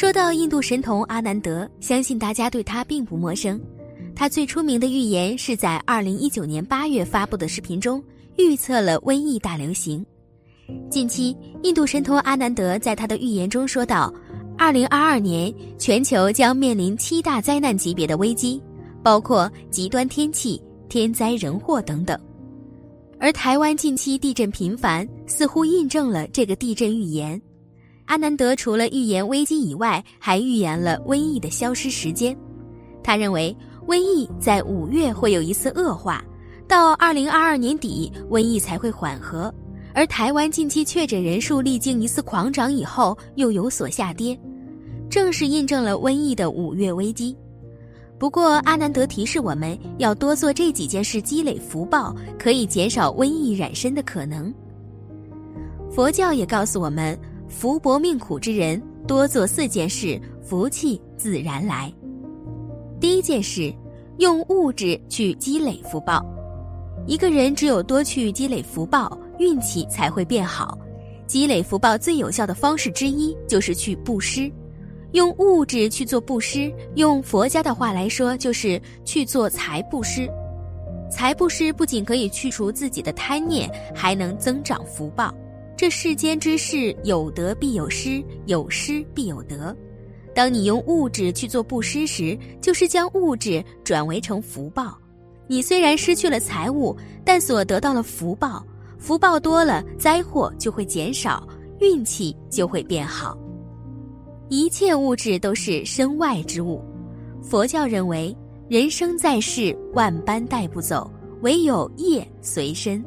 说到印度神童阿南德，相信大家对他并不陌生。他最出名的预言是在二零一九年八月发布的视频中预测了瘟疫大流行。近期，印度神童阿南德在他的预言中说道：“二零二二年，全球将面临七大灾难级别的危机，包括极端天气、天灾人祸等等。”而台湾近期地震频繁，似乎印证了这个地震预言。阿南德除了预言危机以外，还预言了瘟疫的消失时间。他认为，瘟疫在五月会有一次恶化，到二零二二年底，瘟疫才会缓和。而台湾近期确诊人数历经一次狂涨以后，又有所下跌，正是印证了瘟疫的五月危机。不过，阿南德提示我们要多做这几件事，积累福报，可以减少瘟疫染身的可能。佛教也告诉我们，福薄命苦之人多做四件事，福气自然来。第一件事，用物质去积累福报。一个人只有多去积累福报。运气才会变好，积累福报最有效的方式之一就是去布施，用物质去做布施，用佛家的话来说就是去做财布施。财布施不仅可以去除自己的贪念，还能增长福报。这世间之事，有得必有失，有失必有得。当你用物质去做布施时，就是将物质转为成福报。你虽然失去了财物，但所得到了福报。福报多了，灾祸就会减少，运气就会变好。一切物质都是身外之物。佛教认为，人生在世，万般带不走，唯有业随身。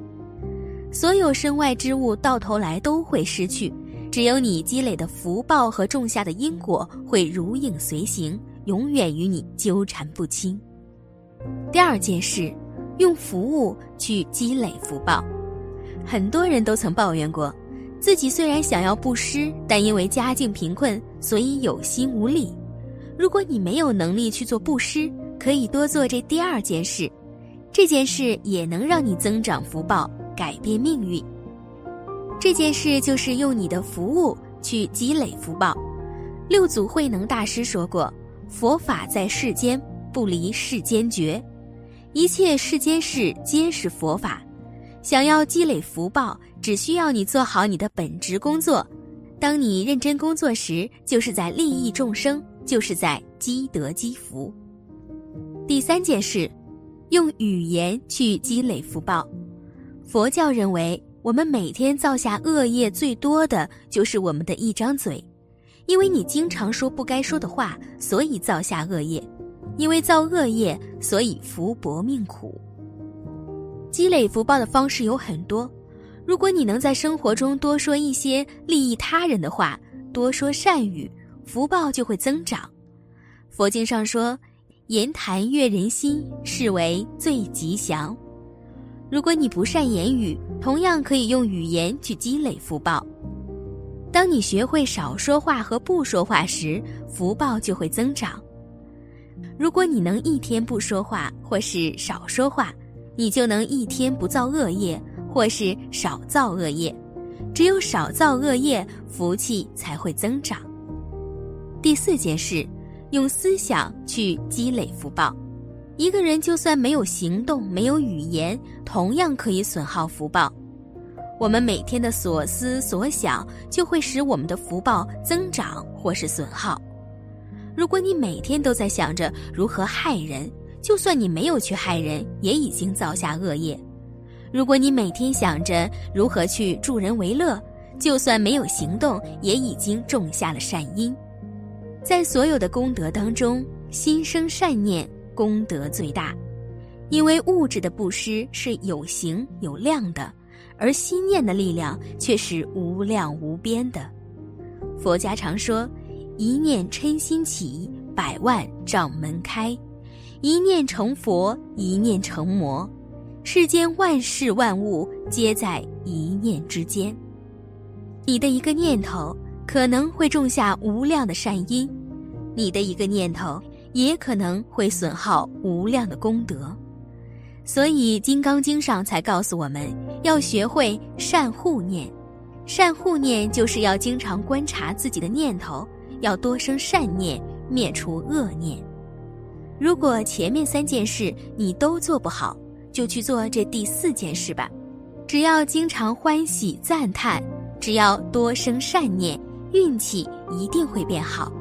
所有身外之物到头来都会失去，只有你积累的福报和种下的因果会如影随形，永远与你纠缠不清。第二件事，用服务去积累福报。很多人都曾抱怨过，自己虽然想要布施，但因为家境贫困，所以有心无力。如果你没有能力去做布施，可以多做这第二件事，这件事也能让你增长福报，改变命运。这件事就是用你的服务去积累福报。六祖慧能大师说过：“佛法在世间，不离世间觉，一切世间事皆是佛法。”想要积累福报，只需要你做好你的本职工作。当你认真工作时，就是在利益众生，就是在积德积福。第三件事，用语言去积累福报。佛教认为，我们每天造下恶业最多的就是我们的一张嘴，因为你经常说不该说的话，所以造下恶业；因为造恶业，所以福薄命苦。积累福报的方式有很多，如果你能在生活中多说一些利益他人的话，多说善语，福报就会增长。佛经上说，言谈悦人心，是为最吉祥。如果你不善言语，同样可以用语言去积累福报。当你学会少说话和不说话时，福报就会增长。如果你能一天不说话，或是少说话。你就能一天不造恶业，或是少造恶业。只有少造恶业，福气才会增长。第四件事，用思想去积累福报。一个人就算没有行动，没有语言，同样可以损耗福报。我们每天的所思所想，就会使我们的福报增长或是损耗。如果你每天都在想着如何害人，就算你没有去害人，也已经造下恶业。如果你每天想着如何去助人为乐，就算没有行动，也已经种下了善因。在所有的功德当中，心生善念功德最大，因为物质的布施是有形有量的，而心念的力量却是无量无边的。佛家常说：“一念嗔心起，百万障门开。”一念成佛，一念成魔，世间万事万物皆在一念之间。你的一个念头可能会种下无量的善因，你的一个念头也可能会损耗无量的功德。所以《金刚经》上才告诉我们要学会善护念。善护念就是要经常观察自己的念头，要多生善念，灭除恶念。如果前面三件事你都做不好，就去做这第四件事吧。只要经常欢喜赞叹，只要多生善念，运气一定会变好。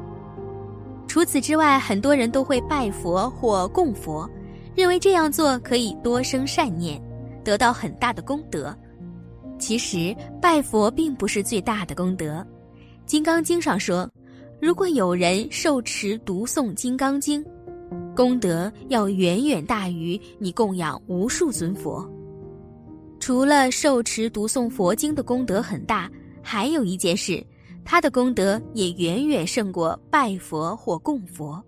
除此之外，很多人都会拜佛或供佛，认为这样做可以多生善念，得到很大的功德。其实拜佛并不是最大的功德，《金刚经》上说，如果有人受持读诵《金刚经》，功德要远远大于你供养无数尊佛。除了受持读诵佛经的功德很大，还有一件事，他的功德也远远胜过拜佛或供佛。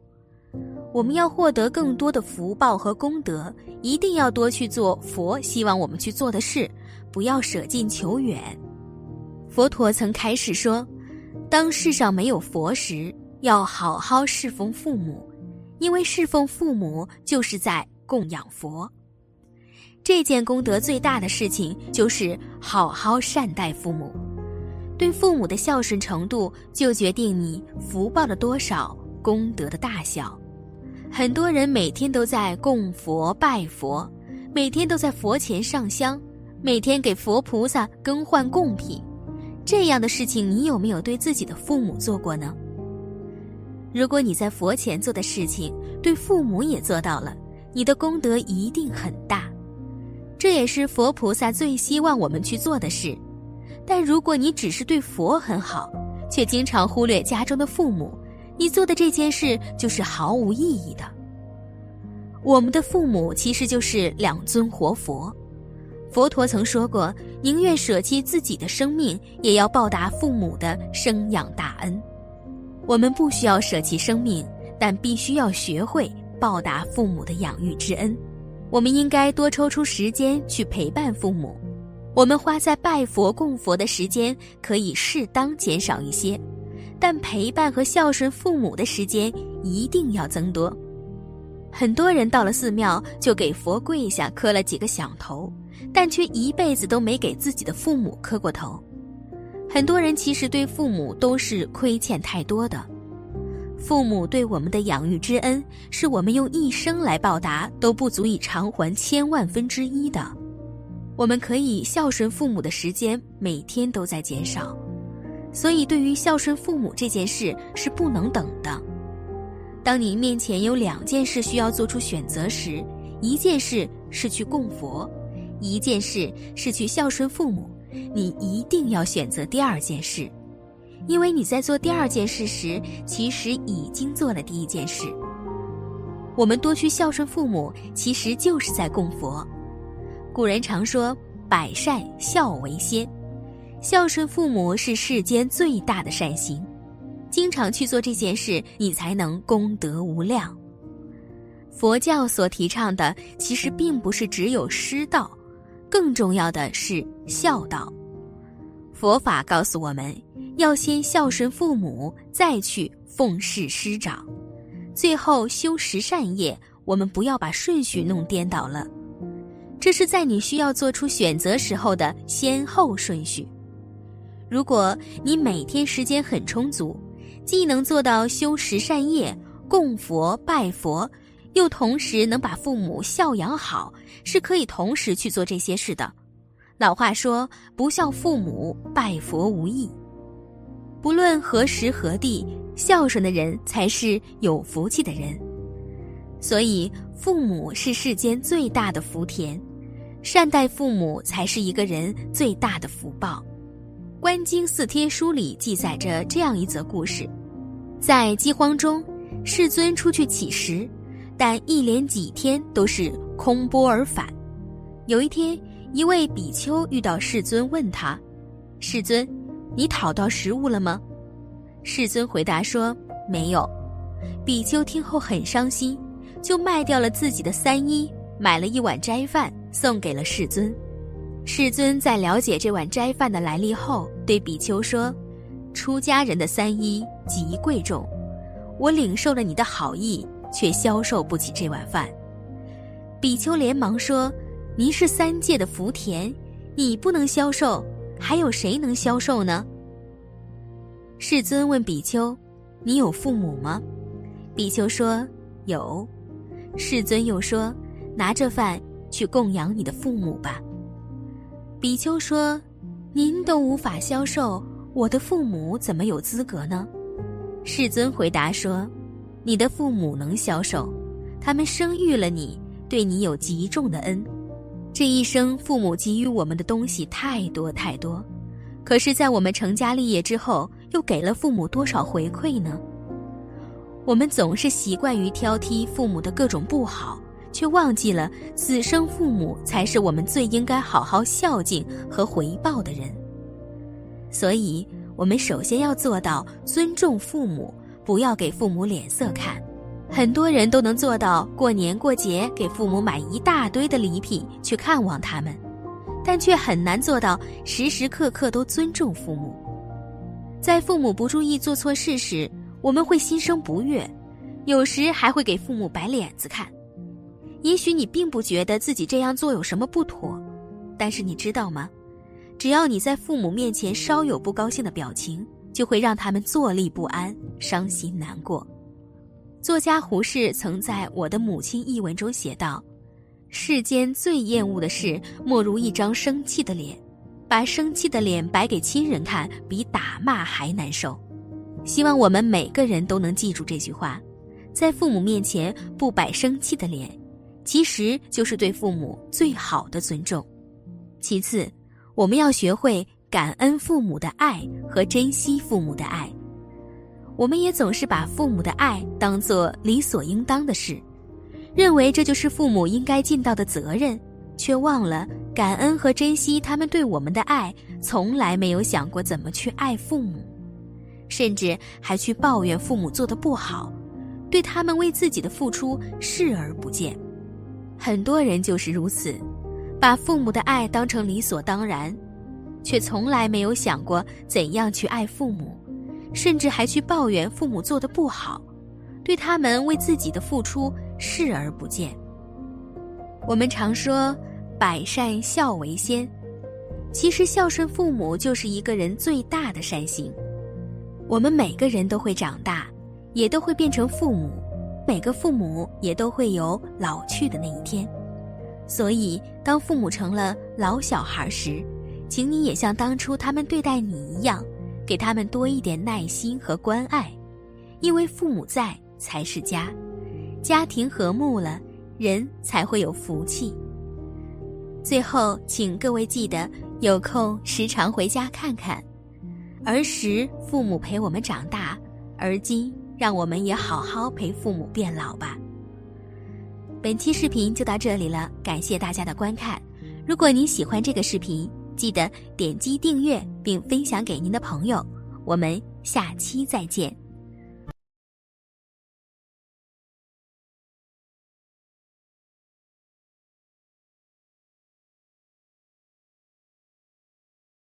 我们要获得更多的福报和功德，一定要多去做佛希望我们去做的事，不要舍近求远。佛陀曾开始说，当世上没有佛时，要好好侍奉父母。因为侍奉父母就是在供养佛，这件功德最大的事情就是好好善待父母。对父母的孝顺程度，就决定你福报的多少、功德的大小。很多人每天都在供佛拜佛，每天都在佛前上香，每天给佛菩萨更换贡品，这样的事情，你有没有对自己的父母做过呢？如果你在佛前做的事情，对父母也做到了，你的功德一定很大。这也是佛菩萨最希望我们去做的事。但如果你只是对佛很好，却经常忽略家中的父母，你做的这件事就是毫无意义的。我们的父母其实就是两尊活佛，佛陀曾说过，宁愿舍弃自己的生命，也要报答父母的生养大恩。我们不需要舍弃生命，但必须要学会报答父母的养育之恩。我们应该多抽出时间去陪伴父母。我们花在拜佛供佛的时间可以适当减少一些，但陪伴和孝顺父母的时间一定要增多。很多人到了寺庙就给佛跪下磕了几个响头，但却一辈子都没给自己的父母磕过头。很多人其实对父母都是亏欠太多的，父母对我们的养育之恩，是我们用一生来报答都不足以偿还千万分之一的。我们可以孝顺父母的时间每天都在减少，所以对于孝顺父母这件事是不能等的。当你面前有两件事需要做出选择时，一件事是去供佛，一件事是去孝顺父母。你一定要选择第二件事，因为你在做第二件事时，其实已经做了第一件事。我们多去孝顺父母，其实就是在供佛。古人常说“百善孝为先”，孝顺父母是世间最大的善行。经常去做这件事，你才能功德无量。佛教所提倡的，其实并不是只有师道。更重要的是孝道，佛法告诉我们要先孝顺父母，再去奉事师长，最后修十善业。我们不要把顺序弄颠倒了，这是在你需要做出选择时候的先后顺序。如果你每天时间很充足，既能做到修十善业、供佛拜佛。又同时能把父母孝养好，是可以同时去做这些事的。老话说：“不孝父母，拜佛无益。”不论何时何地，孝顺的人才是有福气的人。所以，父母是世间最大的福田，善待父母才是一个人最大的福报。《观经四帖书》里记载着这样一则故事：在饥荒中，世尊出去乞食。但一连几天都是空钵而返。有一天，一位比丘遇到世尊，问他：“世尊，你讨到食物了吗？”世尊回答说：“没有。”比丘听后很伤心，就卖掉了自己的三衣，买了一碗斋饭送给了世尊。世尊在了解这碗斋饭的来历后，对比丘说：“出家人的三衣极贵重，我领受了你的好意。”却消受不起这碗饭。比丘连忙说：“您是三界的福田，你不能消受，还有谁能消受呢？”世尊问比丘：“你有父母吗？”比丘说：“有。”世尊又说：“拿着饭去供养你的父母吧。”比丘说：“您都无法消受，我的父母怎么有资格呢？”世尊回答说：“你的父母能消受，他们生育了你，对你有极重的恩。这一生，父母给予我们的东西太多太多，可是，在我们成家立业之后，又给了父母多少回馈呢？”我们总是习惯于挑剔父母的各种不好，却忘记了此生父母才是我们最应该好好孝敬和回报的人。所以，我们首先要做到尊重父母，不要给父母脸色看。很多人都能做到过年过节给父母买一大堆的礼品去看望他们，但却很难做到时时刻刻都尊重父母。在父母不注意做错事时，我们会心生不悦，有时还会给父母摆脸子看。也许你并不觉得自己这样做有什么不妥，但是你知道吗？只要你在父母面前稍有不高兴的表情，就会让他们坐立不安、伤心难过。作家胡适曾在《我的母亲》一文中写道：“世间最厌恶的事，莫如一张生气的脸。把生气的脸摆给亲人看，比打骂还难受。”希望我们每个人都能记住这句话，在父母面前不摆生气的脸，其实就是对父母最好的尊重。其次，我们要学会感恩父母的爱和珍惜父母的爱。我们也总是把父母的爱当作理所应当的事，认为这就是父母应该尽到的责任，却忘了感恩和珍惜他们对我们的爱，从来没有想过怎么去爱父母。甚至还去抱怨父母做的不好，对他们为自己的付出视而不见。很多人就是如此，把父母的爱当成理所当然，却从来没有想过怎样去爱父母，甚至还去抱怨父母做的不好，对他们为自己的付出视而不见。我们常说“百善孝为先”，其实孝顺父母就是一个人最大的善行。我们每个人都会长大，也都会变成父母，每个父母也都会有老去的那一天。所以，当父母成了老小孩时，请你也像当初他们对待你一样，给他们多一点耐心和关爱，因为父母在才是家，家庭和睦了，人才会有福气。最后，请各位记得有空时常回家看看。儿时父母陪我们长大，而今让我们也好好陪父母变老吧。本期视频就到这里了，感谢大家的观看。如果您喜欢这个视频，记得点击订阅并分享给您的朋友。我们下期再见。